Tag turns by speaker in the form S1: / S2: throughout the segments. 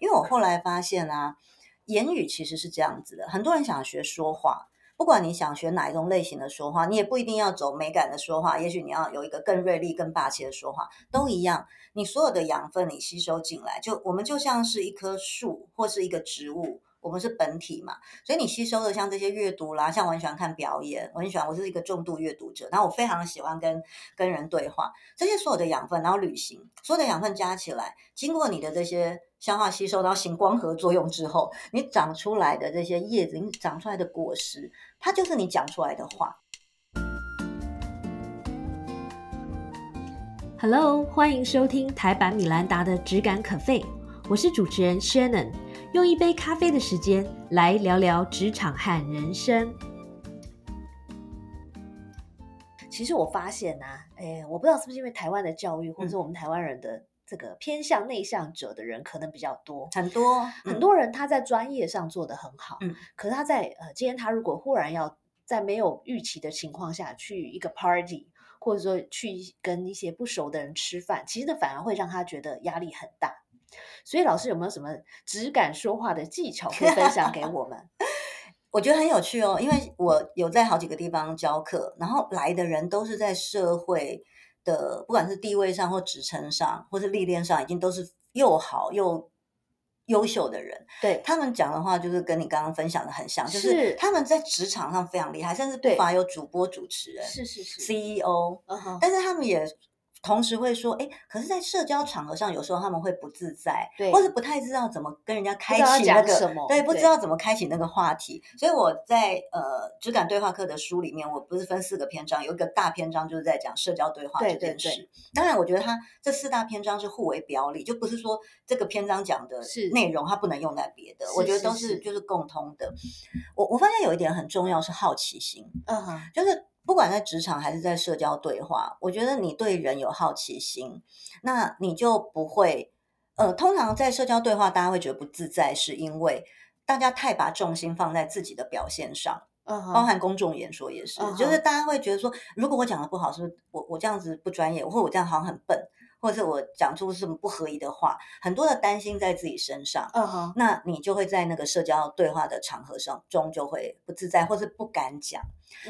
S1: 因为我后来发现啊，言语其实是这样子的，很多人想学说话。不管你想学哪一种类型的说话，你也不一定要走美感的说话，也许你要有一个更锐利、更霸气的说话，都一样。你所有的养分你吸收进来，就我们就像是一棵树或是一个植物。我们是本体嘛，所以你吸收的像这些阅读啦，像我很喜欢看表演，我很喜欢，我是一个重度阅读者，然后我非常喜欢跟跟人对话，这些所有的养分，然后旅行，所有的养分加起来，经过你的这些消化吸收，然后行光合作用之后，你长出来的这些叶子，你长出来的果实，它就是你讲出来的话。
S2: Hello，欢迎收听台版米兰达的只感可废，我是主持人 Shannon。用一杯咖啡的时间来聊聊职场和人生。其实我发现呢，哎，我不知道是不是因为台湾的教育，或者是我们台湾人的这个偏向内向者的人可能比较多，
S1: 很多
S2: 很多人他在专业上做得很好，嗯，可是他在呃，今天他如果忽然要在没有预期的情况下去一个 party，或者说去跟一些不熟的人吃饭，其实呢反而会让他觉得压力很大。所以老师有没有什么只敢说话的技巧可以分享给我们？
S1: 我觉得很有趣哦，因为我有在好几个地方教课，然后来的人都是在社会的，不管是地位上或职称上，或是历练上，已经都是又好又优秀的人。
S2: 对。
S1: 他们讲的话，就是跟你刚刚分享的很像，就是。他们在职场上非常厉害，甚至不乏有主播、主持人，
S2: 是是是
S1: ，CEO，但是他们也。同时会说，哎，可是，在社交场合上，有时候他们会不自在，
S2: 对，
S1: 或者不太知道怎么跟人家开启那个，对，不知道怎么开启那个话题。所以我在呃质感对话课的书里面，我不是分四个篇章，有一个大篇章就是在讲社交对话这件事。当然，我觉得它这四大篇章是互为表里，就不是说这个篇章讲的内容它不能用在别的，我觉得都是就是共通的。我我发现有一点很重要是好奇心，嗯哼，就是。不管在职场还是在社交对话，我觉得你对人有好奇心，那你就不会。呃，通常在社交对话，大家会觉得不自在，是因为大家太把重心放在自己的表现上，嗯，包含公众演说也是，就是大家会觉得说，如果我讲的不好，是不是我我这样子不专业，或者我这样好像很笨。或者我讲出什么不合宜的话，很多的担心在自己身上，嗯哼，那你就会在那个社交对话的场合上中就会不自在，或是不敢讲，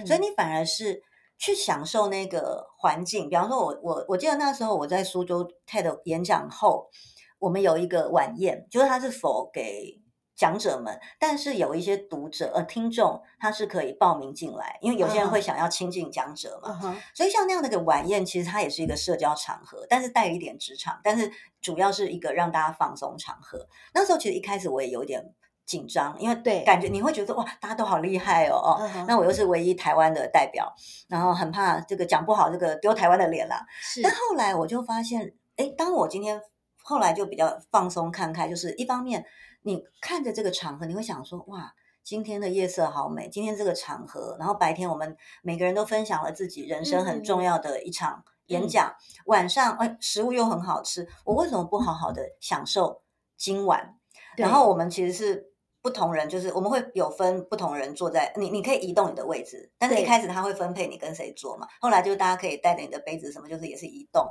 S1: 所以你反而是去享受那个环境。比方说，我我我记得那时候我在苏州 TED 演讲后，我们有一个晚宴，就是他是否给。讲者们，但是有一些读者呃听众，他是可以报名进来，因为有些人会想要亲近讲者嘛，所以像那样的一个晚宴，其实它也是一个社交场合，但是带有一点职场，但是主要是一个让大家放松场合。那时候其实一开始我也有点紧张，因为
S2: 对
S1: 感觉你会觉得哇，大家都好厉害哦哦，那我又是唯一台湾的代表，然后很怕这个讲不好，这个丢台湾的脸啦。但后来我就发现，哎，当我今天后来就比较放松看开，就是一方面。你看着这个场合，你会想说：哇，今天的夜色好美。今天这个场合，然后白天我们每个人都分享了自己人生很重要的一场演讲。晚上，哎，食物又很好吃，我为什么不好好的享受今晚？然后我们其实是不同人，就是我们会有分不同人坐在你，你可以移动你的位置，但是一开始他会分配你跟谁坐嘛。后来就是大家可以带着你的杯子什么，就是也是移动。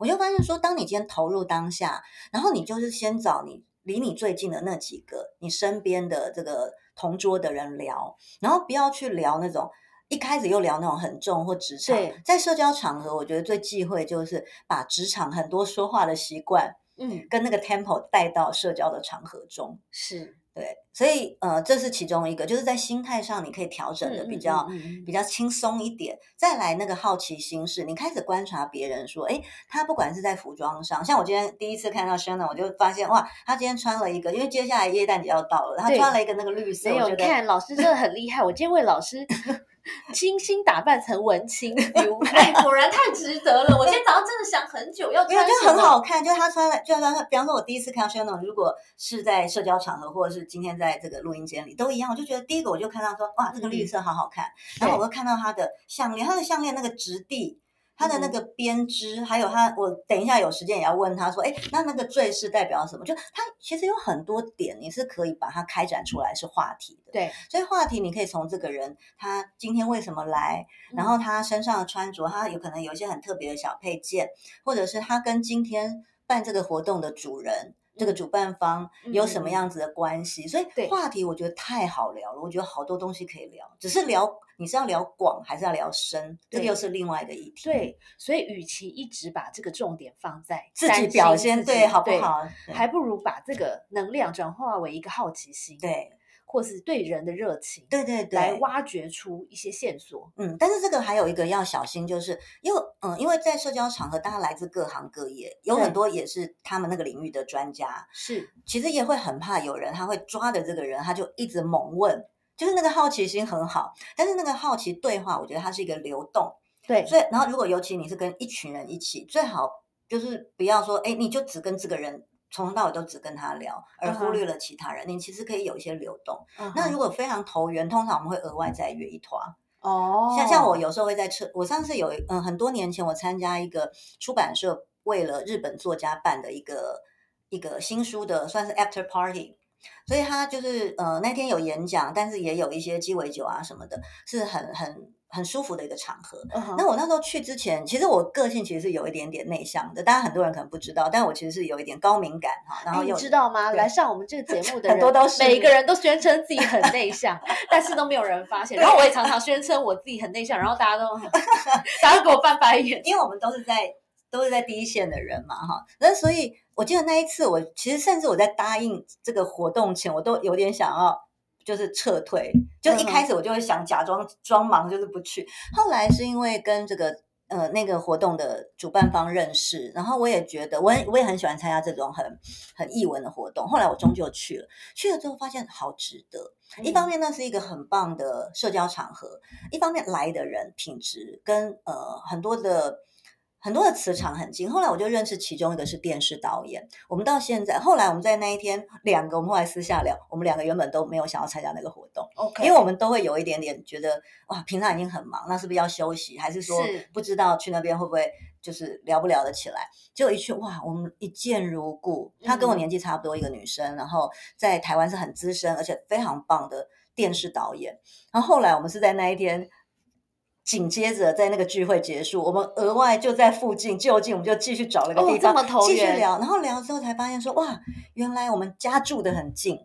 S1: 我就发现说，当你今天投入当下，然后你就是先找你。离你最近的那几个，你身边的这个同桌的人聊，然后不要去聊那种一开始又聊那种很重或职场。在社交场合，我觉得最忌讳就是把职场很多说话的习惯，嗯，跟那个 tempo 带到社交的场合中。
S2: 是。
S1: 对，所以呃，这是其中一个，就是在心态上你可以调整的比较比较轻松一点。再来那个好奇心是，你开始观察别人说，哎，他不管是在服装上，像我今天第一次看到 Shannon，我就发现哇，他今天穿了一个，因为接下来耶诞节要到了，他穿了一个那个绿色。
S2: 没有，看老师真的很厉害，我今天为老师。精心打扮成文青 哎，果然太值得了。我今天早上真的想很久要穿，
S1: 就很好看。就他穿了，就他，比方说，我第一次看到 Shannon，如果是在社交场合，或者是今天在这个录音间里，都一样。我就觉得第一个，我就看到说，哇，这个绿色好好看。然后我会看到他的项链，他的项链那个质地。它的那个编织，还有他，我等一下有时间也要问他说，哎，那那个坠饰代表什么？就他其实有很多点，你是可以把它开展出来是话题的。
S2: 对，
S1: 所以话题你可以从这个人他今天为什么来，然后他身上的穿着，他有可能有一些很特别的小配件，或者是他跟今天办这个活动的主人。这个主办方有什么样子的关系，所以话题我觉得太好聊了。我觉得好多东西可以聊，只是聊你是要聊广还是要聊深，这个又是另外一个议题。
S2: 对，所以与其一直把这个重点放在
S1: 自己表现对好不好，
S2: 还不如把这个能量转化为一个好奇心。
S1: 对。
S2: 或是对人的热情，
S1: 对对对，
S2: 来挖掘出一些线索。
S1: 嗯，但是这个还有一个要小心，就是因为嗯，因为在社交场合，大家来自各行各业，有很多也是他们那个领域的专家。
S2: 是，
S1: 其实也会很怕有人他会抓着这个人，他就一直猛问，就是那个好奇心很好，但是那个好奇对话，我觉得它是一个流动。
S2: 对，
S1: 所以然后如果尤其你是跟一群人一起，最好就是不要说，哎，你就只跟这个人。从头到尾都只跟他聊，而忽略了其他人。你其实可以有一些流动。那如果非常投缘，通常我们会额外再约一团。哦，像像我有时候会在车。我上次有嗯很多年前我参加一个出版社为了日本作家办的一个一个新书的算是 after party，所以他就是呃那天有演讲，但是也有一些鸡尾酒啊什么的，是很很。很舒服的一个场合。那我那时候去之前，其实我个性其实是有一点点内向的，当然很多人可能不知道，但我其实是有一点高敏感哈。然后
S2: 你知道吗？来上我们这个节目的
S1: 很多都是
S2: 每一个人都宣称自己很内向，但是都没有人发现。然后我也常常宣称我自己很内向，然后大家都 大家给我翻白眼，
S1: 因为我们都是在都是在第一线的人嘛哈。那所以我记得那一次，我其实甚至我在答应这个活动前，我都有点想要。就是撤退，就一开始我就会想假装装忙，就是不去。后来是因为跟这个呃那个活动的主办方认识，然后我也觉得我我也很喜欢参加这种很很艺文的活动。后来我终究去了，去了之后发现好值得。一方面那是一个很棒的社交场合，一方面来的人品质跟呃很多的。很多的磁场很近，后来我就认识其中一个是电视导演。我们到现在，后来我们在那一天，两个我们后来私下聊，我们两个原本都没有想要参加那个活动
S2: ，OK，
S1: 因为我们都会有一点点觉得，哇，平常已经很忙，那是不是要休息？还是说不知道去那边会不会就是聊不聊得起来？就一去，哇，我们一见如故。她跟我年纪差不多，一个女生，然后在台湾是很资深而且非常棒的电视导演。然后后来我们是在那一天。紧接着，在那个聚会结束，我们额外就在附近就近，我们就继续找了个地方继续聊。然后聊之后才发现说，哇，原来我们家住的很近，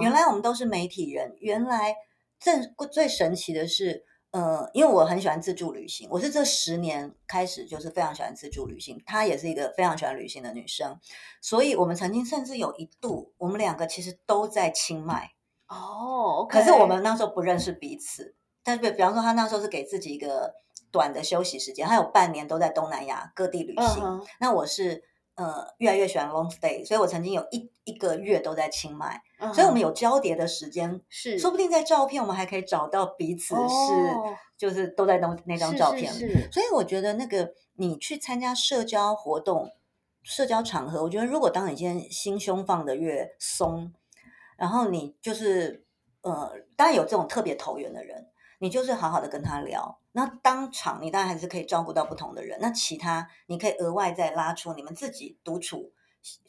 S1: 原来我们都是媒体人。原来最最神奇的是，呃，因为我很喜欢自助旅行，我是这十年开始就是非常喜欢自助旅行。她也是一个非常喜欢旅行的女生，所以我们曾经甚至有一度，我们两个其实都在清迈
S2: 哦，
S1: 可是我们那时候不认识彼此。但是，比比方说，他那时候是给自己一个短的休息时间，他有半年都在东南亚各地旅行。那我是呃越来越喜欢 long stay，所以我曾经有一一个月都在清迈，所以我们有交叠的时间，
S2: 是
S1: 说不定在照片我们还可以找到彼此是就是都在那那张照片里。所以我觉得那个你去参加社交活动、社交场合，我觉得如果当你今天心胸放的越松，然后你就是呃，当然有这种特别投缘的人。你就是好好的跟他聊，那当场你当然还是可以照顾到不同的人。那其他你可以额外再拉出你们自己独处，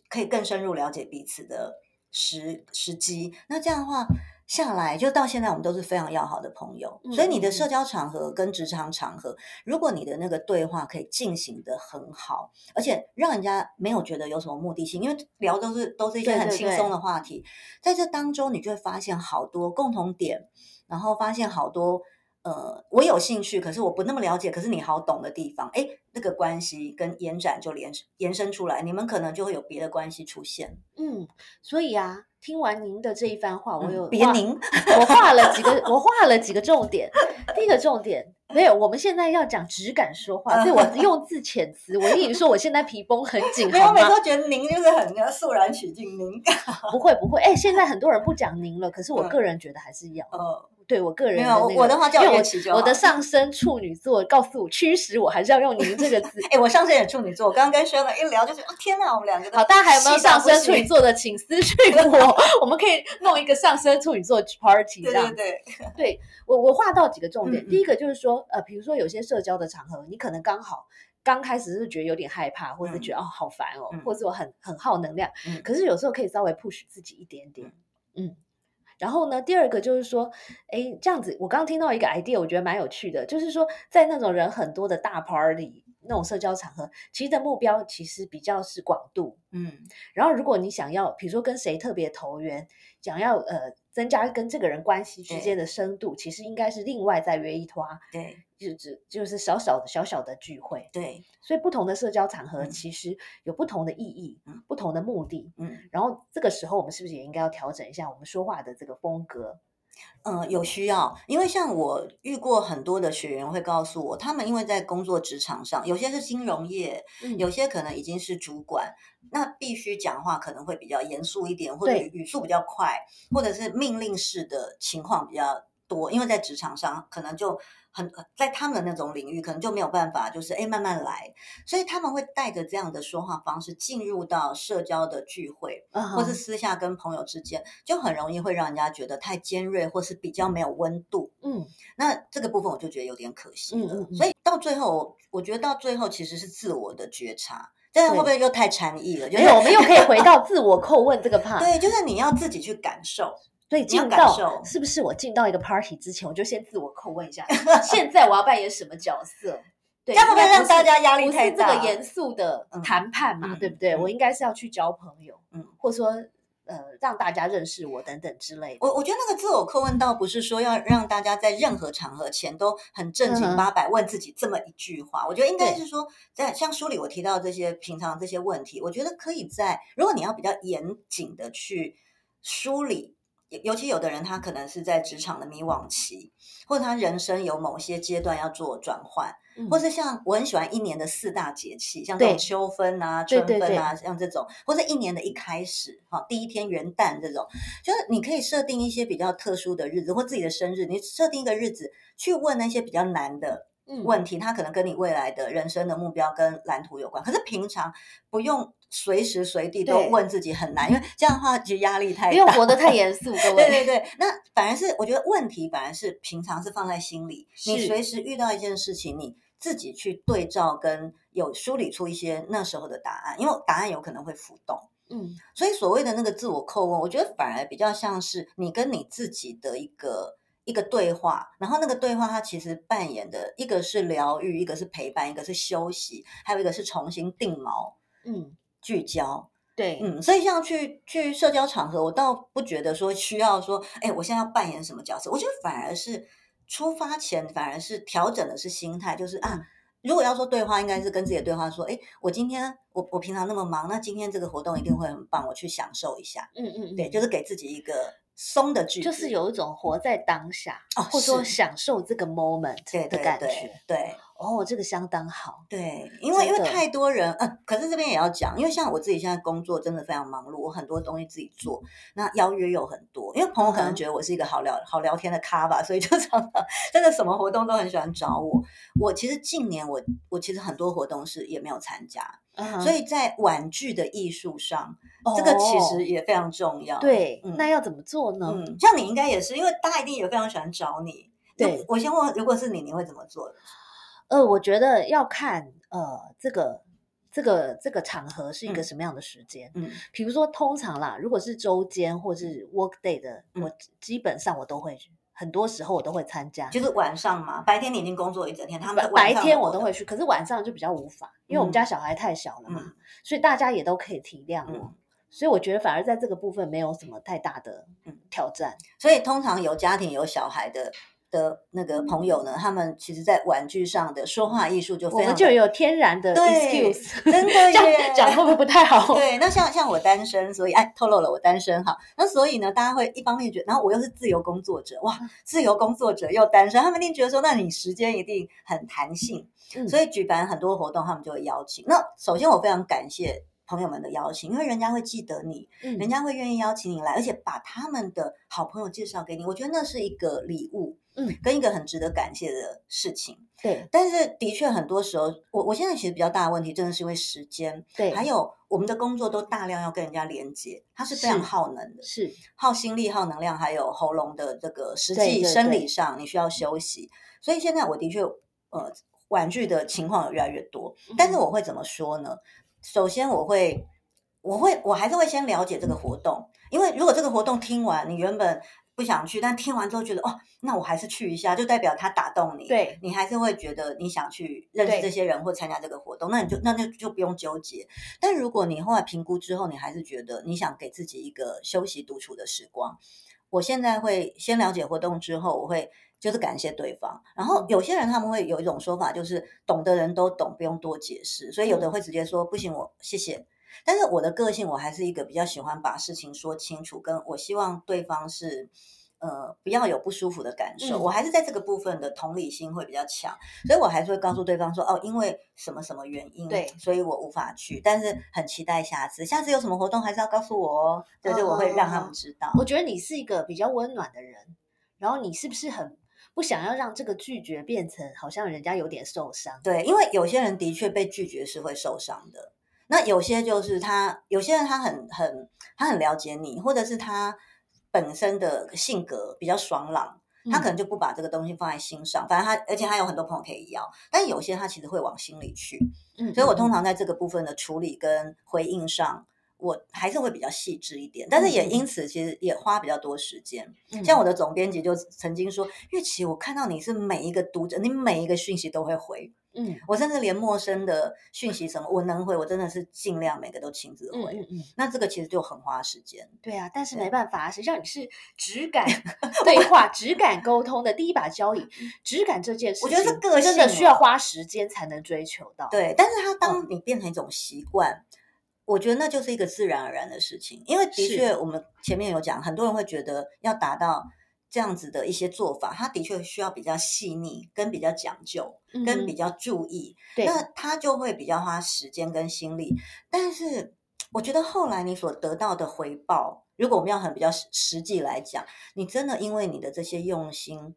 S1: 可以更深入了解彼此的时时机。那这样的话下来，就到现在我们都是非常要好的朋友。所以你的社交场合跟职场场合，如果你的那个对话可以进行的很好，而且让人家没有觉得有什么目的性，因为聊都是都是一些很轻松的话题，在这当中你就会发现好多共同点。然后发现好多，呃，我有兴趣，可是我不那么了解，可是你好懂的地方，哎，那个关系跟延展就连延伸出来，你们可能就会有别的关系出现。
S2: 嗯，所以啊，听完您的这一番话，我有
S1: 别您，
S2: 我画了几个，我画了几个重点。第一个重点。没有，我们现在要讲只敢说话，所以我用字遣词。我跟你说，我现在皮绷很紧，
S1: 没有，每次都觉得您就是很肃然起敬。您
S2: 不会不会，哎，现在很多人不讲您了，可是我个人觉得还是要。呃，对我个人
S1: 没有我的话叫我
S2: 我的上升处女座告诉我驱使我还是要用您这个字。
S1: 哎，我上升也处女座，我刚刚跟轩了一聊，就是天哪，我们两个
S2: 好，大家还有没有上升处女座的，请私讯 我，我们可以弄一个上升处女座 party，这样
S1: 对
S2: 对对。我我画到几个重点，第一个就是说，呃，比如说有些社交的场合，你可能刚好刚开始是觉得有点害怕，或者是觉得哦好烦哦，或者我很很耗能量，可是有时候可以稍微 push 自己一点点，嗯。然后呢，第二个就是说，哎，这样子，我刚刚听到一个 idea，我觉得蛮有趣的，就是说在那种人很多的大 party。那种社交场合，其实的目标其实比较是广度，嗯。然后如果你想要，比如说跟谁特别投缘，想要呃增加跟这个人关系之间的深度，其实应该是另外再约一团，
S1: 对，
S2: 就只就是小小的小小的聚会，
S1: 对。
S2: 所以不同的社交场合其实有不同的意义，不同的目的，嗯。然后这个时候我们是不是也应该要调整一下我们说话的这个风格？
S1: 嗯，有需要，因为像我遇过很多的学员会告诉我，他们因为在工作职场上，有些是金融业，有些可能已经是主管，那必须讲话可能会比较严肃一点，或者语速比较快，或者是命令式的情况比较多，因为在职场上可能就。很在他们的那种领域，可能就没有办法，就是哎慢慢来，所以他们会带着这样的说话方式进入到社交的聚会，或是私下跟朋友之间，就很容易会让人家觉得太尖锐，或是比较没有温度。嗯，那这个部分我就觉得有点可惜了。所以到最后，我觉得到最后其实是自我的觉察，这样会不会又太禅意了？
S2: 没有，我们又可以回到自我叩问这个 part。
S1: 对，就是你要自己去感受。
S2: 所以进到是不是我进到一个 party 之前，我就先自我叩问一下，现在我要扮演什么角色？
S1: 对，这样会不然让大家压力太
S2: 大？这个严肃的谈判嘛，对不对？我应该是要去交朋友，嗯，或者说呃让大家认识我等等之类的。
S1: 我我觉得那个自我叩问倒不是说要让大家在任何场合前都很正经八百问自己这么一句话，我觉得应该是说在像书里我提到这些平常这些问题，我觉得可以在如果你要比较严谨的去梳理。尤其有的人，他可能是在职场的迷惘期，或者他人生有某些阶段要做转换，或是像我很喜欢一年的四大节气，像这种秋分啊、春分啊，像这种，或者一年的一开始，哈，第一天元旦这种，就是你可以设定一些比较特殊的日子，或自己的生日，你设定一个日子去问那些比较难的。问题，它可能跟你未来的人生的目标跟蓝图有关。可是平常不用随时随地都问自己很难，因为这样的话其实压力太大，不
S2: 用活得太严肃。对
S1: 对对，那反而是我觉得问题反而是平常是放在心里，你随时遇到一件事情，你自己去对照跟有梳理出一些那时候的答案，因为答案有可能会浮动。嗯，所以所谓的那个自我叩问，我觉得反而比较像是你跟你自己的一个。一个对话，然后那个对话，它其实扮演的一个是疗愈，一个是陪伴，一个是休息，还有一个是重新定锚，嗯，聚焦，
S2: 对，
S1: 嗯，所以像去去社交场合，我倒不觉得说需要说，哎，我现在要扮演什么角色，我觉得反而是出发前反而是调整的是心态，就是啊，如果要说对话，应该是跟自己的对话说，哎，我今天我我平常那么忙，那今天这个活动一定会很棒，我去享受一下，嗯嗯，对，就是给自己一个。松的句
S2: 子，就是有一种活在当下，哦或者说享受这个 moment 的感觉。
S1: 对，
S2: 哦，这个相当好。
S1: 对，因为因为太多人，嗯，可是这边也要讲，因为像我自己现在工作真的非常忙碌，我很多东西自己做，那邀约又很多，因为朋友可能觉得我是一个好聊好聊天的咖吧，所以就常常真的什么活动都很喜欢找我。我其实近年我我其实很多活动是也没有参加。所以在婉拒的艺术上，这个其实也非常重要。
S2: 对，那要怎么做呢？
S1: 嗯，像你应该也是，因为大家一定也非常喜欢找你。
S2: 对，
S1: 我先问，如果是你，你会怎么做？
S2: 呃，我觉得要看呃，这个这个这个场合是一个什么样的时间。嗯，比如说通常啦，如果是周间或是 work day 的，我基本上我都会。很多时候我都会参加，
S1: 就是晚上嘛。白天你已经工作一整天，他们
S2: 白天我都会去，可是晚上就比较无法，因为我们家小孩太小了嘛，所以大家也都可以体谅我。所以我觉得反而在这个部分没有什么太大的挑战。
S1: 所以通常有家庭有小孩的。的那个朋友呢？他们其实，在玩具上的说话艺术就非常
S2: 就有天然的 excuse，
S1: 真的
S2: 耶，讲会不会不太好？
S1: 对，那像像我单身，所以哎，透露了我单身哈。那所以呢，大家会一方面觉得，然后我又是自由工作者，哇，自由工作者又单身，他们一定觉得说，那你时间一定很弹性，所以举办很多活动，他们就会邀请。那首先我非常感谢。朋友们的邀请，因为人家会记得你，人家会愿意邀请你来，而且把他们的好朋友介绍给你，我觉得那是一个礼物，嗯，跟一个很值得感谢的事情。
S2: 对，
S1: 但是的确很多时候，我我现在其实比较大的问题，真的是因为时间，
S2: 对，
S1: 还有我们的工作都大量要跟人家连接，它是非常耗能的，
S2: 是。
S1: 耗心力、耗能量，还有喉咙的这个实际生理上你需要休息。所以现在我的确，呃，婉拒的情况有越来越多，但是。我会怎么说呢？首先，我会，我会，我还是会先了解这个活动，因为如果这个活动听完，你原本不想去，但听完之后觉得哦，那我还是去一下，就代表他打动你，
S2: 对
S1: 你还是会觉得你想去认识这些人或参加这个活动，那你就那就就不用纠结。但如果你后来评估之后，你还是觉得你想给自己一个休息独处的时光，我现在会先了解活动之后，我会就是感谢对方。然后有些人他们会有一种说法，就是懂的人都懂，不用多解释，所以有的会直接说不行，我谢谢。但是我的个性，我还是一个比较喜欢把事情说清楚，跟我希望对方是，呃，不要有不舒服的感受。我还是在这个部分的同理心会比较强，所以我还是会告诉对方说，哦，因为什么什么原因，
S2: 对，
S1: 所以我无法去，但是很期待下次，下次有什么活动还是要告诉我哦。对对，我会让他们知道。
S2: 我觉得你是一个比较温暖的人，然后你是不是很不想要让这个拒绝变成好像人家有点受伤？
S1: 对，因为有些人的确被拒绝是会受伤的。那有些就是他，有些人他很很他很了解你，或者是他本身的性格比较爽朗，他可能就不把这个东西放在心上。反正他，而且他有很多朋友可以要，但有些他其实会往心里去。嗯，所以我通常在这个部分的处理跟回应上，我还是会比较细致一点，但是也因此其实也花比较多时间。像我的总编辑就曾经说：“月琪，我看到你是每一个读者，你每一个讯息都会回。”嗯，我甚至连陌生的讯息什么，我能回，我真的是尽量每个都亲自回。嗯嗯，那这个其实就很花时间。
S2: 对啊，但是没办法，实际上你是质感 对话、质感沟通的第一把交椅。质感这件事，
S1: 我觉得是个
S2: 性，真的需要花时间才能追求到。
S1: 对，但是它当你变成一种习惯，我觉得那就是一个自然而然的事情。因为的确，我们前面有讲，很多人会觉得要达到。这样子的一些做法，它的确需要比较细腻，跟比较讲究，跟比较注意。那他就会比较花时间跟心力。但是，我觉得后来你所得到的回报，如果我们要很比较实际来讲，你真的因为你的这些用心。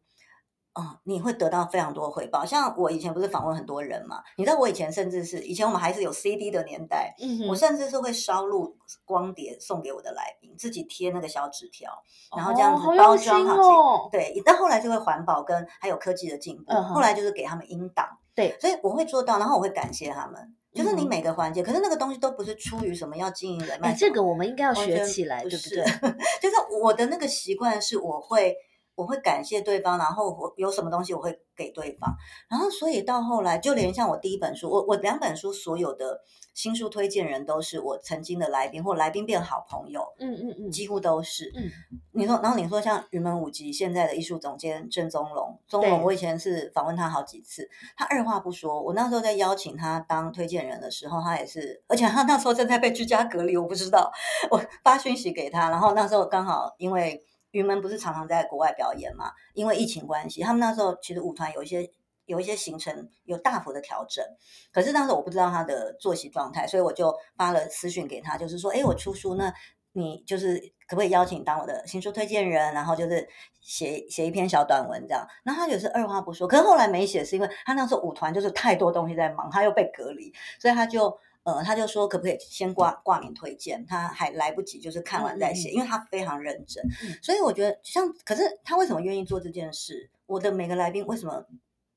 S1: 哦，你会得到非常多回报。像我以前不是访问很多人嘛？你知道我以前甚至是以前我们还是有 CD 的年代，嗯我甚至是会烧录光碟送给我的来宾，自己贴那个小纸条，然后这样子包装好。对，但后来就会环保跟还有科技的进步，后来就是给他们音档。
S2: 对，
S1: 所以我会做到，然后我会感谢他们。就是你每个环节，可是那个东西都不是出于什么要经营人脉，
S2: 这个我们应该要学起来，对不对？
S1: 就是我的那个习惯是，我会。我会感谢对方，然后我有什么东西我会给对方，然后所以到后来，就连像我第一本书，我我两本书所有的新书推荐人都是我曾经的来宾或来宾变好朋友，嗯嗯嗯，几乎都是。嗯，你说，然后你说像云门舞集现在的艺术总监郑宗龙，宗龙我以前是访问他好几次，他二话不说，我那时候在邀请他当推荐人的时候，他也是，而且他那时候正在被居家隔离，我不知道，我发讯息给他，然后那时候刚好因为。云门不是常常在国外表演嘛？因为疫情关系，他们那时候其实舞团有一些有一些行程有大幅的调整。可是当时我不知道他的作息状态，所以我就发了私讯给他，就是说，哎，我出书，那你就是可不可以邀请当我的新书推荐人？然后就是写写一篇小短文这样。那他就是二话不说，可是后来没写，是因为他那时候舞团就是太多东西在忙，他又被隔离，所以他就。呃，他就说可不可以先挂挂名推荐，他还来不及，就是看完再写，因为他非常认真。所以我觉得像，可是他为什么愿意做这件事？我的每个来宾为什么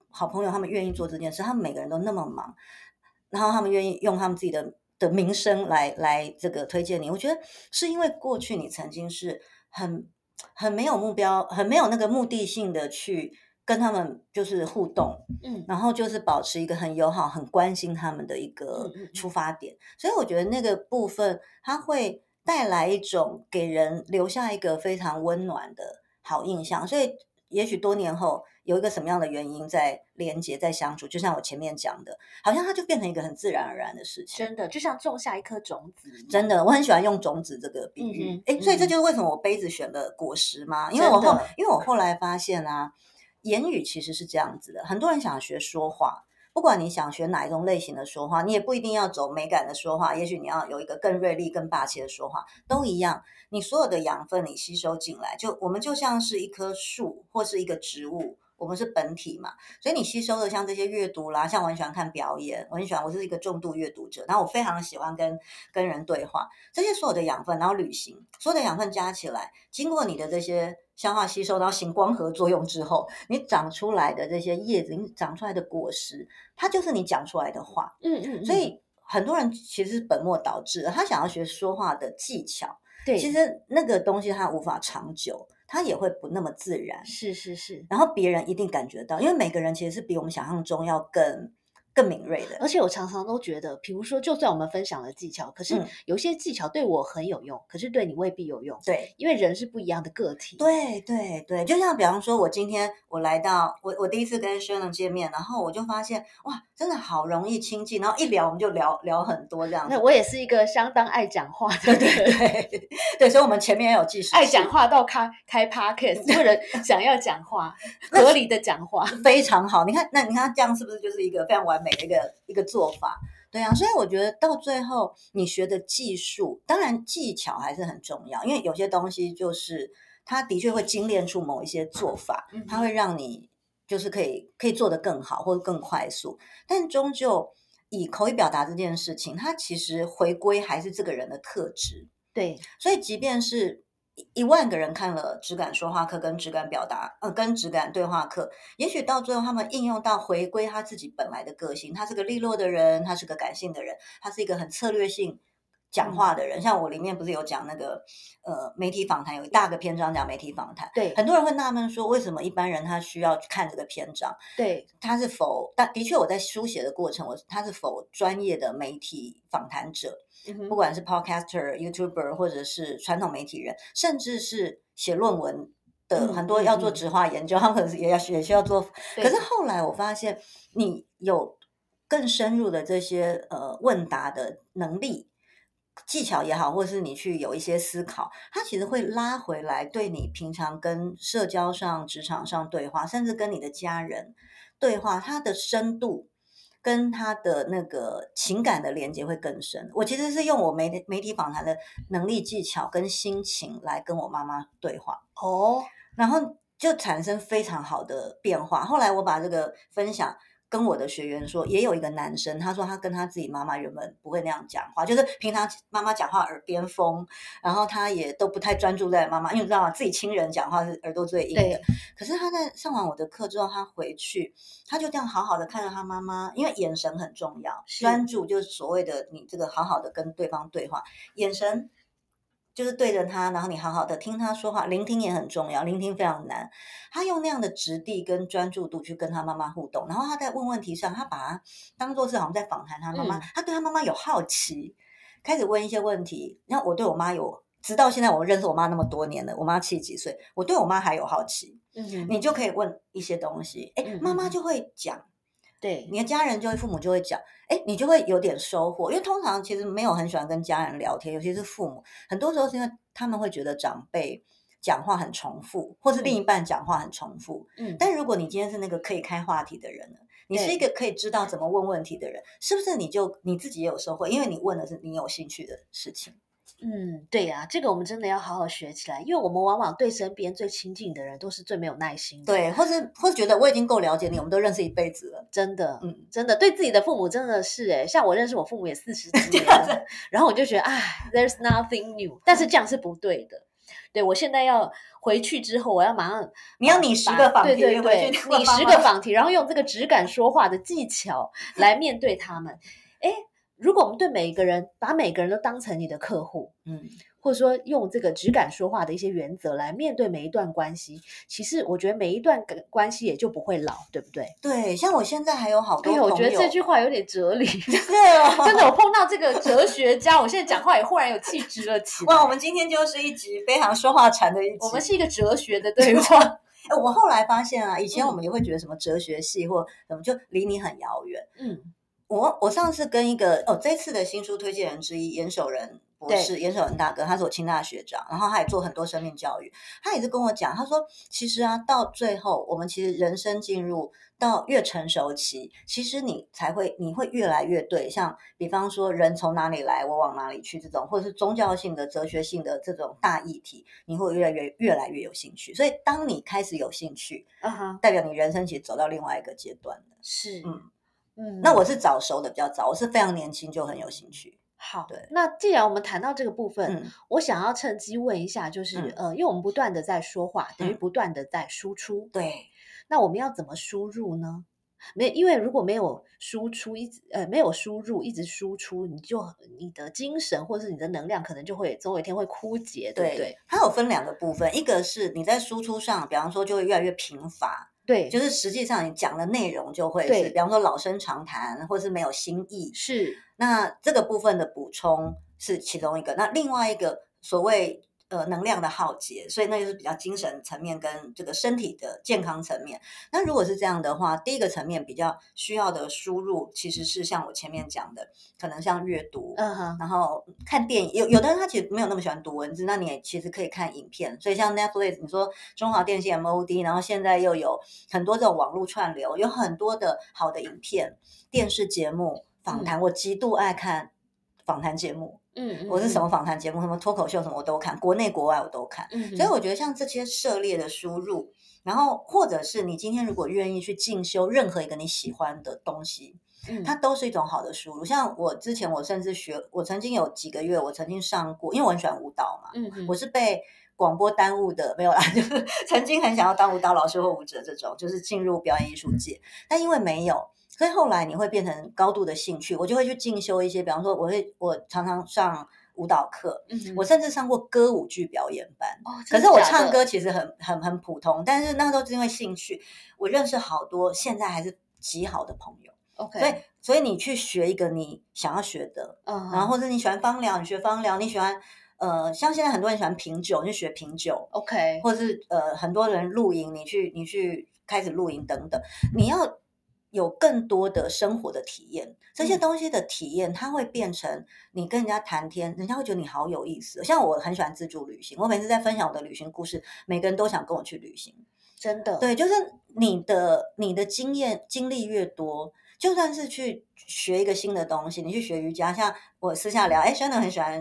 S1: 好朋友他们愿意做这件事？他们每个人都那么忙，然后他们愿意用他们自己的的名声来来这个推荐你。我觉得是因为过去你曾经是很很没有目标、很没有那个目的性的去。跟他们就是互动，嗯，然后就是保持一个很友好、很关心他们的一个出发点，所以我觉得那个部分它会带来一种给人留下一个非常温暖的好印象。所以也许多年后有一个什么样的原因在连接、在相处，就像我前面讲的，好像它就变成一个很自然而然的事情。
S2: 真的，就像种下一颗种子。
S1: 真的，我很喜欢用种子这个比喻。哎，所以这就是为什么我杯子选了果实吗？因为我后，因为我后来发现啊。言语其实是这样子的，很多人想学说话，不管你想学哪一种类型的说话，你也不一定要走美感的说话，也许你要有一个更锐利、更霸气的说话，都一样。你所有的养分你吸收进来，就我们就像是一棵树或是一个植物。我们是本体嘛，所以你吸收的像这些阅读啦，像我很喜欢看表演，我很喜欢，我是一个重度阅读者，然后我非常喜欢跟跟人对话，这些所有的养分，然后旅行，所有的养分加起来，经过你的这些消化吸收，然后行光合作用之后，你长出来的这些叶子，你长出来的果实，它就是你讲出来的话。嗯嗯。所以很多人其实是本末倒置，他想要学说话的技巧，
S2: 对，
S1: 其实那个东西它无法长久。他也会不那么自然。
S2: 是是是，
S1: 然后别人一定感觉到，因为每个人其实是比我们想象中要更。更敏锐的，
S2: 而且我常常都觉得，比如说，就算我们分享了技巧，可是有些技巧对我很有用，可是对你未必有用。
S1: 对，
S2: 因为人是不一样的个体。
S1: 对对对，就像比方说，我今天我来到我我第一次跟 Shannon 见面，然后我就发现哇，真的好容易亲近，然后一聊我们就聊聊很多这样。
S2: 那我也是一个相当爱讲话的，
S1: 对对对 对，所以我们前面也有计时，
S2: 爱讲话到开开 podcast，为了 想要讲话，合理的讲话
S1: 非常好。你看，那你看这样是不是就是一个非常完？美的一个一个做法，对啊，所以我觉得到最后你学的技术，当然技巧还是很重要，因为有些东西就是它的确会精炼出某一些做法，它会让你就是可以可以做得更好或者更快速，但终究以口语表达这件事情，它其实回归还是这个人的特质，
S2: 对，
S1: 所以即便是。一万个人看了质感说话课跟质感表达，呃，跟质感对话课，也许到最后他们应用到回归他自己本来的个性，他是个利落的人，他是个感性的人，他是一个很策略性讲话的人。像我里面不是有讲那个呃媒体访谈，有一大个篇章讲媒体访谈。
S2: 对，
S1: 很多人会纳闷说，为什么一般人他需要看这个篇章？
S2: 对，
S1: 他是否？但的确我在书写的过程，我他是否专业的媒体访谈者？不管是 podcaster、YouTuber，或者是传统媒体人，甚至是写论文的很多要做直化研究，他们可能也要也需要做。可是后来我发现，你有更深入的这些呃问答的能力、技巧也好，或是你去有一些思考，它其实会拉回来，对你平常跟社交上、职场上对话，甚至跟你的家人对话，它的深度。跟他的那个情感的连接会更深。我其实是用我媒媒体访谈的能力、技巧跟心情来跟我妈妈对话
S2: 哦，
S1: 然后就产生非常好的变化。后来我把这个分享。跟我的学员说，也有一个男生，他说他跟他自己妈妈原本不会那样讲话，就是平常妈妈讲话耳边风，然后他也都不太专注在妈妈，因为你知道吗？自己亲人讲话是耳朵最硬的。可是他在上完我的课之后，他回去，他就这样好好的看着他妈妈，因为眼神很重要，专注就是所谓的你这个好好的跟对方对话，眼神。就是对着他，然后你好好的听他说话，聆听也很重要，聆听非常难。他用那样的质地跟专注度去跟他妈妈互动，然后他在问问题上，他把他当做是好像在访谈他妈妈，他对他妈妈有好奇，开始问一些问题。那我对我妈有，直到现在我认识我妈那么多年了，我妈七十几岁，我对我妈还有好奇。嗯，你就可以问一些东西，哎，妈妈就会讲。
S2: 对，
S1: 你的家人就会父母就会讲，哎，你就会有点收获，因为通常其实没有很喜欢跟家人聊天，尤其是父母，很多时候是因为他们会觉得长辈讲话很重复，或是另一半讲话很重复。嗯，但如果你今天是那个可以开话题的人呢，你是一个可以知道怎么问问题的人，是不是你就你自己也有收获？因为你问的是你有兴趣的事情。
S2: 嗯，对呀，这个我们真的要好好学起来，因为我们往往对身边最亲近的人都是最没有耐心的，
S1: 对，或是或是觉得我已经够了解你，我们都认识一辈子了，
S2: 真的，嗯，真的，对自己的父母真的是，哎，像我认识我父母也四十 几年了，然后我就觉得，哎，there's nothing new，但是这样是不对的，对我现在要回去之后，我要马上，
S1: 你要拟十个仿题，
S2: 对对对，拟十个仿题，然后用这个质感说话的技巧来面对他们，哎。如果我们对每一个人，把每个人都当成你的客户，嗯，或者说用这个只敢说话的一些原则来面对每一段关系，其实我觉得每一段关系也就不会老，对不对？
S1: 对，像我现在还有好多，
S2: 我觉得这句话有点哲理，
S1: 对
S2: 哦，真的，我碰到这个哲学家，我现在讲话也忽然有气质了起
S1: 来。哇，我们今天就是一集非常说话禅的一集，
S2: 我们是一个哲学的对话。
S1: 哎，我后来发现啊，以前我们也会觉得什么哲学系或什么就离你很遥远，嗯。我我上次跟一个哦，这次的新书推荐人之一严守仁博士，严守仁大哥，他是我清大学长，然后他也做很多生命教育，他也是跟我讲，他说其实啊，到最后我们其实人生进入到越成熟期，其实你才会你会越来越对，像比方说人从哪里来，我往哪里去这种，或者是宗教性的、哲学性的这种大议题，你会越来越越来越有兴趣。所以当你开始有兴趣，嗯哼，代表你人生其实走到另外一个阶段了。
S2: 是，嗯。
S1: 嗯，那我是早熟的比较早，我是非常年轻就很有兴趣。
S2: 好，
S1: 对，
S2: 那既然我们谈到这个部分，我想要趁机问一下，就是呃，因为我们不断的在说话，等于不断的在输出。
S1: 对，
S2: 那我们要怎么输入呢？没，因为如果没有输出，一直呃没有输入，一直输出，你就你的精神或者是你的能量，可能就会总有一天会枯竭，对不对？
S1: 它有分两个部分，一个是你在输出上，比方说就会越来越贫乏，
S2: 对，
S1: 就是实际上你讲的内容就会是，比方说老生常谈，或者是没有新意，
S2: 是。
S1: 那这个部分的补充是其中一个，那另外一个所谓。呃，能量的耗竭，所以那就是比较精神层面跟这个身体的健康层面。那如果是这样的话，第一个层面比较需要的输入，其实是像我前面讲的，可能像阅读，嗯哼，然后看电影。有有的人他其实没有那么喜欢读文字，那你也其实可以看影片。所以像 Netflix，你说中华电信 MOD，然后现在又有很多这种网络串流，有很多的好的影片、电视节目、访谈，我极度爱看访谈节目。嗯，我是什么访谈节目、什么脱口秀什么我都看，国内国外我都看。嗯，所以我觉得像这些涉猎的输入，然后或者是你今天如果愿意去进修任何一个你喜欢的东西，嗯，它都是一种好的输入。像我之前我甚至学，我曾经有几个月我曾经上过，因为我很喜欢舞蹈嘛，嗯，我是被广播耽误的，没有啦，就是曾经很想要当舞蹈老师或舞者这种，就是进入表演艺术界，但因为没有。所以后来你会变成高度的兴趣，我就会去进修一些，比方说，我会我常常上舞蹈课，嗯，我甚至上过歌舞剧表演班。哦，可是我唱歌其实很很很普通，但是那时候是因为兴趣，我认识好多现在还是极好的朋友。
S2: OK，
S1: 所以所以你去学一个你想要学的，嗯，然后或者你喜欢芳疗，你学芳疗；你喜欢呃，像现在很多人喜欢品酒，你去学品酒。
S2: OK，
S1: 或者是呃，很多人露营，你去你去开始露营等等，你要。有更多的生活的体验，这些东西的体验，它会变成你跟人家谈天，人家会觉得你好有意思。像我很喜欢自助旅行，我每次在分享我的旅行故事，每个人都想跟我去旅行。
S2: 真的，
S1: 对，就是你的你的经验经历越多。就算是去学一个新的东西，你去学瑜伽，像我私下聊，哎，真的很喜欢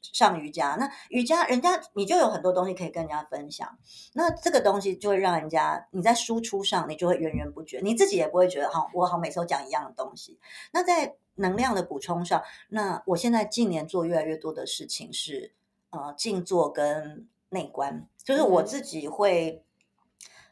S1: 上瑜伽，那瑜伽人家你就有很多东西可以跟人家分享，那这个东西就会让人家你在输出上你就会源源不绝，你自己也不会觉得好，我好每次都讲一样的东西。那在能量的补充上，那我现在近年做越来越多的事情是呃静坐跟内观，就是我自己会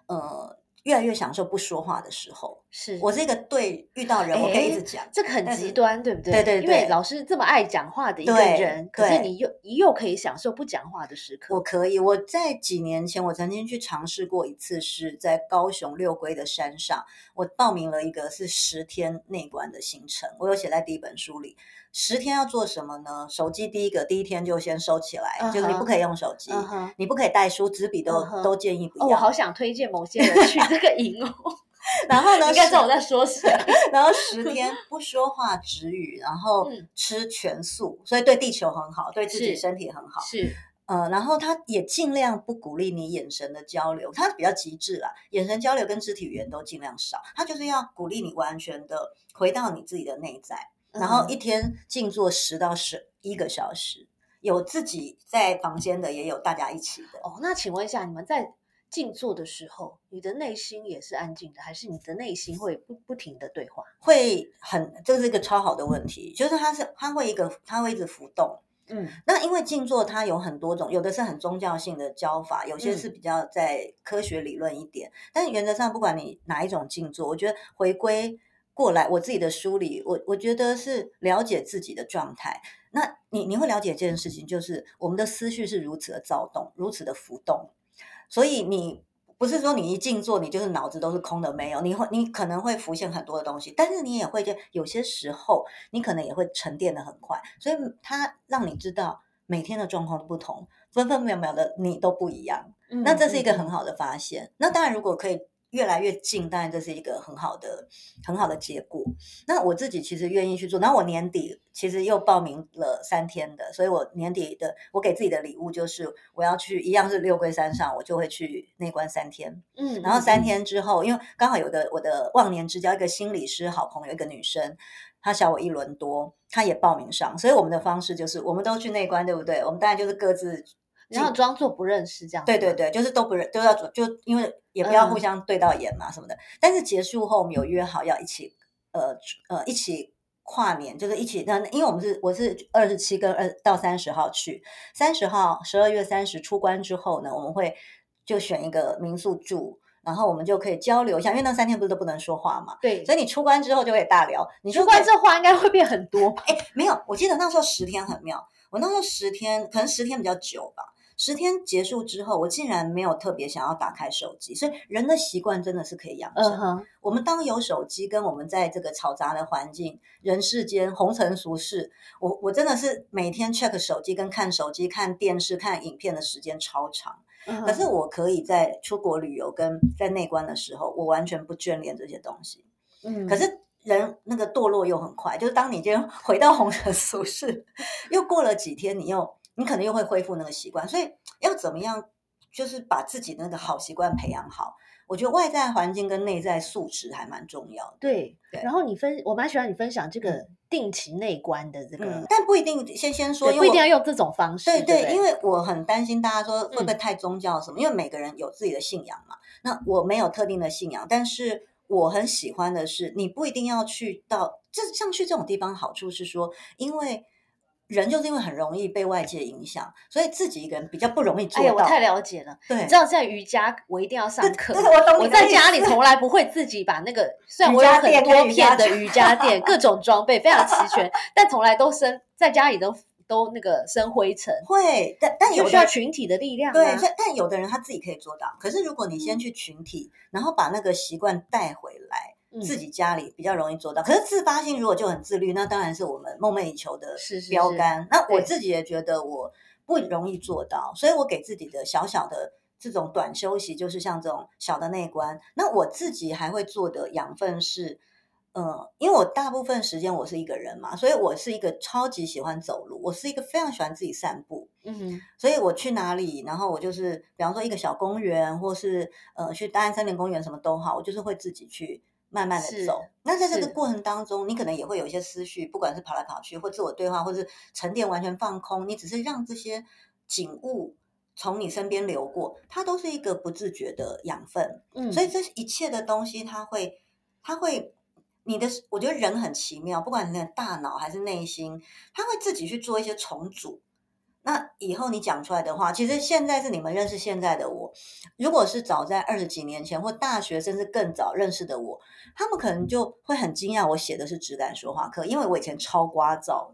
S1: 呃。越来越享受不说话的时候，
S2: 是
S1: 我这个对遇到人我可以一直讲，
S2: 这个很极端，对不对？
S1: 对对
S2: 对，因为老师这么爱讲话的一个人，可是你又你又可以享受不讲话的时刻。
S1: 我可以，我在几年前我曾经去尝试过一次，是在高雄六龟的山上，我报名了一个是十天内观的行程，我有写在第一本书里。十天要做什么呢？手机第一个第一天就先收起来，就是你不可以用手机，你不可以带书，纸笔都都建议不要。
S2: 我好想推荐某些人去这个营哦。
S1: 然后呢？
S2: 应该知道我在说谁。
S1: 然后十天不说话，止语，然后吃全素，所以对地球很好，对自己身体很好。
S2: 是，
S1: 呃，然后他也尽量不鼓励你眼神的交流，他比较极致啦，眼神交流跟肢体语言都尽量少，他就是要鼓励你完全的回到你自己的内在。然后一天静坐十到十一个小时，有自己在房间的，也有大家一起的。
S2: 哦，那请问一下，你们在静坐的时候，你的内心也是安静的，还是你的内心会不不停的对话？
S1: 会很，这是一个超好的问题，就是它是它会一个它会一直浮动。嗯，那因为静坐它有很多种，有的是很宗教性的教法，有些是比较在科学理论一点。但原则上，不管你哪一种静坐，我觉得回归。过来，我自己的梳理，我我觉得是了解自己的状态。那你你会了解这件事情，就是我们的思绪是如此的躁动，如此的浮动。所以你不是说你一静坐，你就是脑子都是空的，没有，你会你可能会浮现很多的东西，但是你也会就有些时候，你可能也会沉淀的很快。所以它让你知道每天的状况不同，分分秒秒的你都不一样。那这是一个很好的发现。那当然，如果可以。越来越近，当然这是一个很好的、很好的结果。那我自己其实愿意去做。然后我年底其实又报名了三天的，所以我年底的我给自己的礼物就是我要去，一样是六龟山上，我就会去内观三天。嗯，然后三天之后，因为刚好有个我的忘年之交，一个心理师好朋友，一个女生，她小我一轮多，她也报名上，所以我们的方式就是我们都去内观，对不对？我们当然就是各自。
S2: 然后装作不认识这样，
S1: 对对对，就是都不认都要就因为也不要互相对到眼嘛什么的。但是结束后我们有约好要一起呃呃一起跨年，就是一起那因为我们是我是二十七跟二到三十号去，三十号十二月三十出关之后呢，我们会就选一个民宿住。然后我们就可以交流一下，因为那三天不是都不能说话嘛。
S2: 对，
S1: 所以你出关之后就可以大聊。你
S2: 出关之后话应该会变很多吧？
S1: 哎，没有，我记得那时候十天很妙。我那时候十天，可能十天比较久吧。十天结束之后，我竟然没有特别想要打开手机，所以人的习惯真的是可以养成。我们当有手机，跟我们在这个嘈杂的环境、人世间红尘俗世，我我真的是每天 check 手机跟看手机、看电视、看影片的时间超长。可是我可以在出国旅游跟在内观的时候，我完全不眷恋这些东西。嗯，可是人那个堕落又很快，就是当你今天 回到红尘俗世，又过了几天，你又。你可能又会恢复那个习惯，所以要怎么样，就是把自己那个好习惯培养好。我觉得外在环境跟内在素质还蛮重要的。
S2: 对，然后你分，我蛮喜欢你分享这个定期内观的这个，
S1: 但不一定先先说，
S2: 不一定要用这种方式。
S1: 对
S2: 对，
S1: 因为我很担心大家说会不会太宗教什么，因为每个人有自己的信仰嘛。那我没有特定的信仰，但是我很喜欢的是，你不一定要去到，这像去这种地方，好处是说，因为。人就是因为很容易被外界影响，所以自己一个人比较不容易做到。哎
S2: 呀，我太了解了。
S1: 对，
S2: 你知道在瑜伽，我一定要上课。
S1: 我
S2: 我在家里从来不会自己把那个，虽然我有很多片的瑜伽垫，各种装备非常齐全，但从来都生在家里都都那个生灰尘。
S1: 会，但但有
S2: 需要群体的力量。
S1: 对，但有的人他自己可以做到。可是如果你先去群体，然后把那个习惯带回来。自己家里比较容易做到，可是自发性如果就很自律，那当然是我们梦寐以求的标杆。那我自己也觉得我不容易做到，所以我给自己的小小的这种短休息，就是像这种小的内观。那我自己还会做的养分是，嗯，因为我大部分时间我是一个人嘛，所以我是一个超级喜欢走路，我是一个非常喜欢自己散步。嗯，所以我去哪里，然后我就是比方说一个小公园，或是呃去大安森林公园，什么都好，我就是会自己去。慢慢的走，那在这个过程当中，你可能也会有一些思绪，不管是跑来跑去，或自我对话，或是沉淀，完全放空。你只是让这些景物从你身边流过，它都是一个不自觉的养分。嗯，所以这一切的东西，它会，它会，你的，我觉得人很奇妙，不管你的大脑还是内心，他会自己去做一些重组。那以后你讲出来的话，其实现在是你们认识现在的我。如果是早在二十几年前或大学甚至更早认识的我，他们可能就会很惊讶，我写的是质感说话课，因为我以前超聒噪。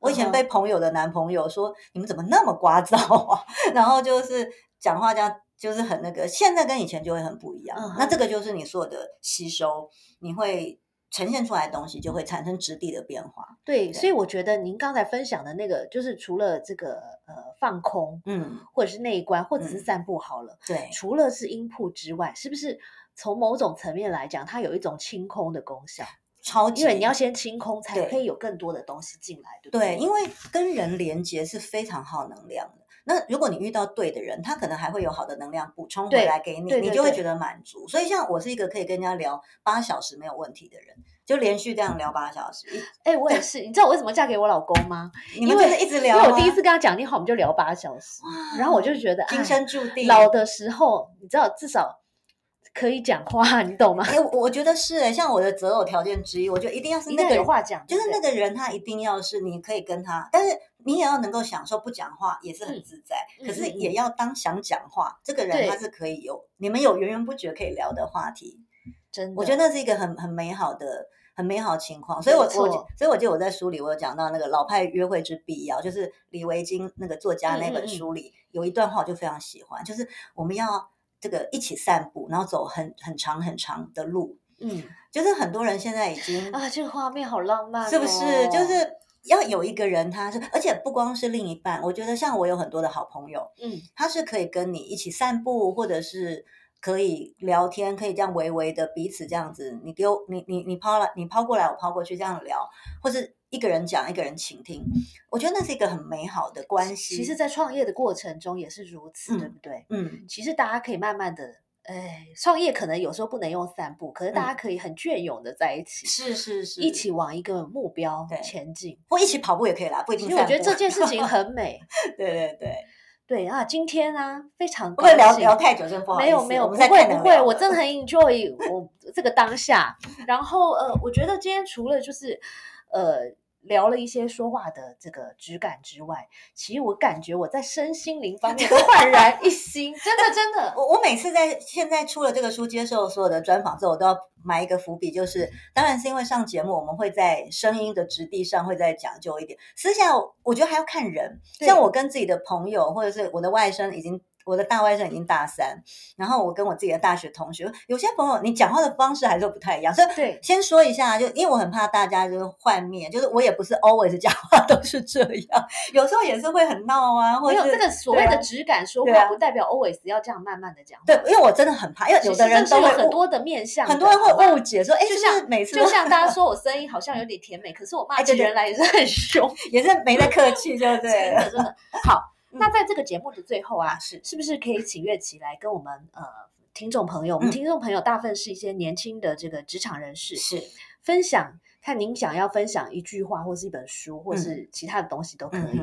S1: 我以前被朋友的男朋友说：“你们怎么那么聒噪啊？” 然后就是讲话这样，就是很那个。现在跟以前就会很不一样。那这个就是你说的吸收，你会。呈现出来的东西就会产生质地的变化。
S2: 对，所以我觉得您刚才分享的那个，就是除了这个呃放空，嗯，或者是内观，或者是散步好了。
S1: 对，
S2: 除了是音铺之外，是不是从某种层面来讲，它有一种清空的功效？
S1: 超级，
S2: 因为你要先清空，才可以有更多的东西进来，对不
S1: 对？对，因为跟人连接是非常耗能量的。那如果你遇到对的人，他可能还会有好的能量补充回来给你，你就会觉得满足。所以像我是一个可以跟人家聊八小时没有问题的人，就连续这样聊八小时。
S2: 哎，我也是。你知道我为什么嫁给我老公吗？
S1: 因为一直聊，
S2: 因为我第一次跟他讲电话，我们就聊八小时。然后我就觉得
S1: 今生注定。
S2: 老的时候，你知道至少。可以讲话，你懂吗？
S1: 哎，我觉得是哎，像我的择偶条件之一，我觉得一定要是那
S2: 个有话讲，
S1: 就是那个人他一定要是你可以跟他，但是你也要能够享受不讲话也是很自在，可是也要当想讲话，这个人他是可以有你们有源源不绝可以聊的话题，
S2: 真的，
S1: 我觉得那是一个很很美好的很美好情况，所以我我所以我记得我在书里我有讲到那个老派约会之必要，就是李维京那个作家那本书里有一段话我就非常喜欢，就是我们要。这个一起散步，然后走很很长很长的路，嗯，就是很多人现在已经
S2: 啊，这个画面好浪漫，
S1: 是不是？就是要有一个人，他是，而且不光是另一半，我觉得像我有很多的好朋友，嗯，他是可以跟你一起散步，或者是可以聊天，可以这样微微的彼此这样子，你丢你你你抛了，你抛过来，我抛过去，这样聊，或是。一个人讲，一个人倾听，我觉得那是一个很美好的关系。
S2: 其实，在创业的过程中也是如此，对不对？嗯，其实大家可以慢慢的，哎，创业可能有时候不能用散步，可是大家可以很隽永的在一起，
S1: 是是是，
S2: 一起往一个目标前进，
S1: 或一起跑步也可以啦，不一定。
S2: 因为我觉得这件事情很 美。
S1: 对对对。
S2: 对啊，今天啊，非常
S1: 不会聊聊太久，真不好
S2: 没有没有，不会不会，我真的很 enjoy 我这个当下。然后呃，我觉得今天除了就是呃。聊了一些说话的这个质感之外，其实我感觉我在身心灵方面都 焕然一新，真的真的。
S1: 我我每次在现在出了这个书，接受所有的专访之后，我都要埋一个伏笔，就是当然是因为上节目，我们会在声音的质地上会再讲究一点，私下我觉得还要看人，像我跟自己的朋友或者是我的外甥已经。我的大外甥已经大三，然后我跟我自己的大学同学，有些朋友你讲话的方式还是不太一样，所以
S2: 对，
S1: 先说一下，就因为我很怕大家就是幻灭，就是我也不是 always 讲话都是这样，有时候也是会很闹啊，或者
S2: 这个所谓的质感说话，不代表 always 要这样慢慢的讲。
S1: 对，因为我真的很怕，因为有的人都
S2: 有很多的面相，
S1: 很多人会误解说，哎，
S2: 就像
S1: 每次
S2: 就像大家说我声音好像有点甜美，可是我骂起人来也是很凶，
S1: 也是没在客气，对不对？
S2: 真的真的 好。那在这个节目的最后啊，是是不是可以请月琪来跟我们呃听众朋友，我们听众朋友大部分是一些年轻的这个职场人士，
S1: 是
S2: 分享看您想要分享一句话，或是一本书，或是其他的东西都可以。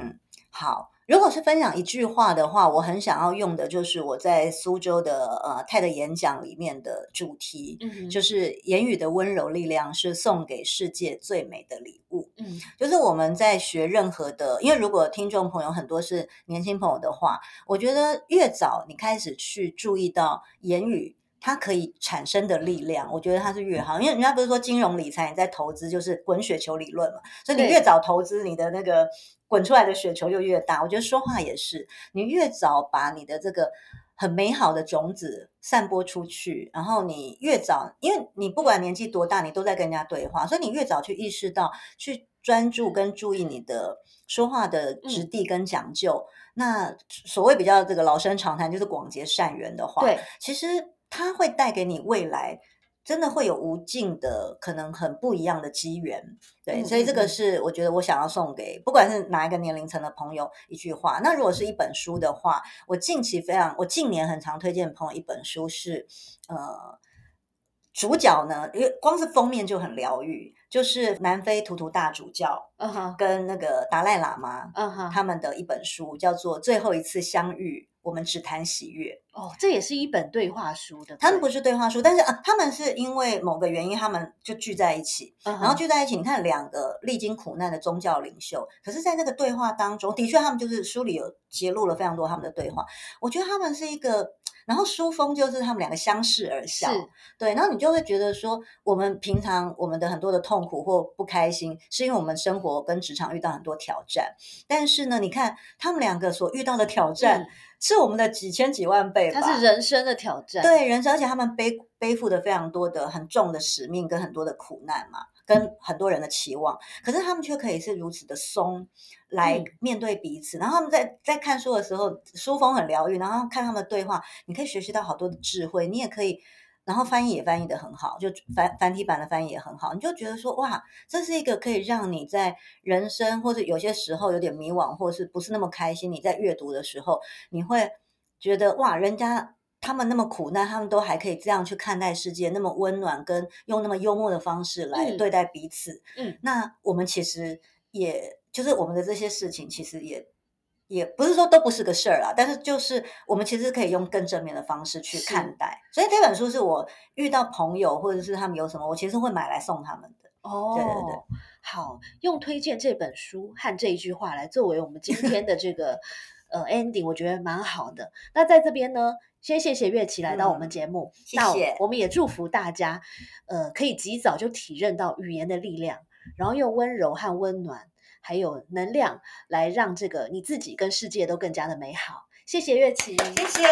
S1: 好。如果是分享一句话的话，我很想要用的就是我在苏州的呃泰的演讲里面的主题，嗯就是言语的温柔力量是送给世界最美的礼物。嗯，就是我们在学任何的，因为如果听众朋友很多是年轻朋友的话，我觉得越早你开始去注意到言语它可以产生的力量，我觉得它是越好。因为人家不是说金融理财你在投资就是滚雪球理论嘛，所以你越早投资，你的那个。滚出来的雪球就越大。我觉得说话也是，你越早把你的这个很美好的种子散播出去，然后你越早，因为你不管年纪多大，你都在跟人家对话，所以你越早去意识到、去专注跟注意你的说话的质地跟讲究。那所谓比较这个老生常谈，就是广结善缘的话，
S2: 对，
S1: 其实它会带给你未来。真的会有无尽的可能，很不一样的机缘，对，所以这个是我觉得我想要送给不管是哪一个年龄层的朋友一句话。那如果是一本书的话，我近期非常，我近年很常推荐朋友一本书是，呃，主角呢，因为光是封面就很疗愈，就是南非图图大主教，嗯哼，跟那个达赖喇嘛，嗯哼，他们的一本书叫做《最后一次相遇》。我们只谈喜悦
S2: 哦，这也是一本对话书的。
S1: 他们不是对话书，但是啊，他们是因为某个原因，他们就聚在一起，然后聚在一起。你看，两个历经苦难的宗教领袖，可是在那个对话当中，的确，他们就是书里有揭露了非常多他们的对话。我觉得他们是一个，然后书风就是他们两个相视而笑，对，然后你就会觉得说，我们平常我们的很多的痛苦或不开心，是因为我们生活跟职场遇到很多挑战，但是呢，你看他们两个所遇到的挑战。是我们的几千几万倍，
S2: 它是人生的挑战，
S1: 对人生，而且他们背背负的非常多的很重的使命跟很多的苦难嘛，跟很多人的期望，可是他们却可以是如此的松来面对彼此，然后他们在在看书的时候，书风很疗愈，然后看他们的对话，你可以学习到好多的智慧，你也可以。然后翻译也翻译的很好，就繁繁体版的翻译也很好，你就觉得说哇，这是一个可以让你在人生或者有些时候有点迷惘，或者是不是那么开心，你在阅读的时候，你会觉得哇，人家他们那么苦难，他们都还可以这样去看待世界，那么温暖，跟用那么幽默的方式来对待彼此。嗯，那我们其实也就是我们的这些事情，其实也。也不是说都不是个事儿啦，但是就是我们其实可以用更正面的方式去看待。所以这本书是我遇到朋友或者是他们有什么，我其实会买来送他们的。哦，对对对，
S2: 好，用推荐这本书和这一句话来作为我们今天的这个 呃 ending，我觉得蛮好的。那在这边呢，先谢谢月琪来到我们节目，
S1: 谢谢。
S2: 我们也祝福大家，呃，可以及早就体认到语言的力量，然后用温柔和温暖。还有能量来让这个你自己跟世界都更加的美好。谢谢乐琪，
S1: 谢谢，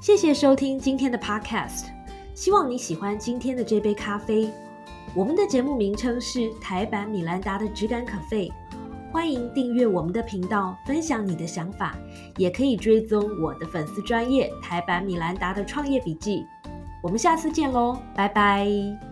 S2: 谢谢收听今天的 Podcast。希望你喜欢今天的这杯咖啡。我们的节目名称是台版米兰达的质感咖啡。欢迎订阅我们的频道，分享你的想法，也可以追踪我的粉丝专业台版米兰达的创业笔记。我们下次见喽，拜拜。